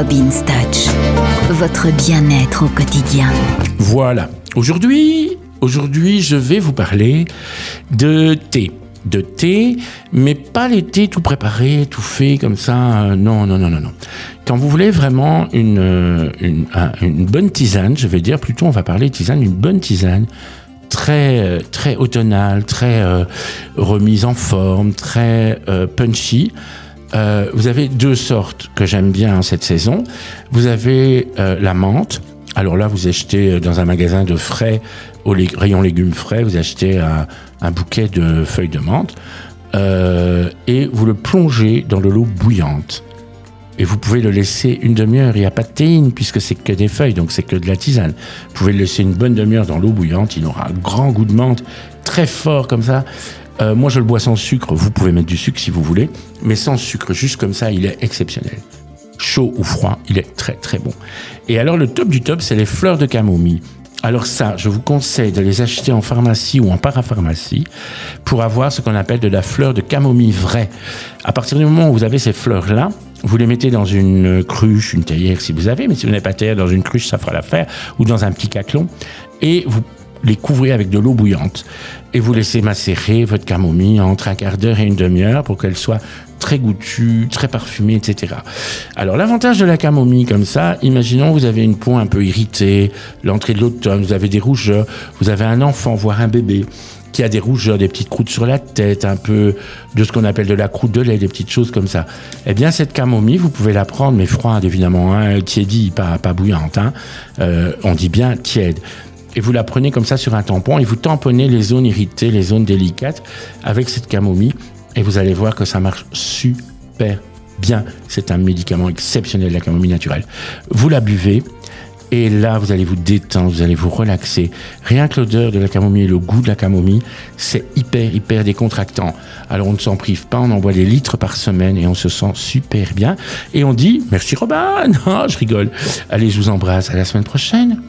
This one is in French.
Robin's Touch, votre bien-être au quotidien. Voilà. Aujourd'hui, aujourd'hui, je vais vous parler de thé. De thé, mais pas les thés tout préparés, tout fait comme ça. euh, Non, non, non, non, non. Quand vous voulez vraiment une, euh, une, un- une bonne tisane, je vais dire plutôt, on va parler tisane, une bonne tisane très euh, très automnale, très euh, remise en forme, très euh, punchy. Euh, vous avez deux sortes que j'aime bien en cette saison. Vous avez euh, la menthe. Alors là, vous achetez euh, dans un magasin de frais, au rayon légumes frais, vous achetez un, un bouquet de feuilles de menthe euh, et vous le plongez dans de l'eau bouillante. Et vous pouvez le laisser une demi-heure. Il n'y a pas de théine puisque c'est que des feuilles, donc c'est que de la tisane. Vous pouvez le laisser une bonne demi-heure dans l'eau bouillante. Il aura un grand goût de menthe, très fort comme ça. Euh, moi, je le bois sans sucre. Vous pouvez mettre du sucre si vous voulez, mais sans sucre, juste comme ça, il est exceptionnel. Chaud ou froid, il est très très bon. Et alors, le top du top, c'est les fleurs de camomille. Alors ça, je vous conseille de les acheter en pharmacie ou en parapharmacie pour avoir ce qu'on appelle de la fleur de camomille vraie. À partir du moment où vous avez ces fleurs-là, vous les mettez dans une cruche, une théière si vous avez, mais si vous n'avez pas théière, dans une cruche, ça fera l'affaire, ou dans un petit caclon, et vous les couvrez avec de l'eau bouillante. Et vous laissez macérer votre camomille entre un quart d'heure et une demi-heure pour qu'elle soit très goûtue, très parfumée, etc. Alors l'avantage de la camomille comme ça, imaginons vous avez une peau un peu irritée, l'entrée de l'automne, vous avez des rougeurs, vous avez un enfant, voire un bébé qui a des rougeurs, des petites croûtes sur la tête, un peu de ce qu'on appelle de la croûte de lait, des petites choses comme ça. Eh bien, cette camomille, vous pouvez la prendre, mais froide évidemment, hein, pas, pas bouillante. Hein. Euh, on dit bien tiède. Et vous la prenez comme ça sur un tampon et vous tamponnez les zones irritées, les zones délicates avec cette camomille. Et vous allez voir que ça marche super bien. C'est un médicament exceptionnel, la camomille naturelle. Vous la buvez. Et là, vous allez vous détendre, vous allez vous relaxer. Rien que l'odeur de la camomille et le goût de la camomille, c'est hyper, hyper décontractant. Alors, on ne s'en prive pas, on en boit des litres par semaine et on se sent super bien. Et on dit, merci Robin. Non, je rigole. Allez, je vous embrasse. À la semaine prochaine.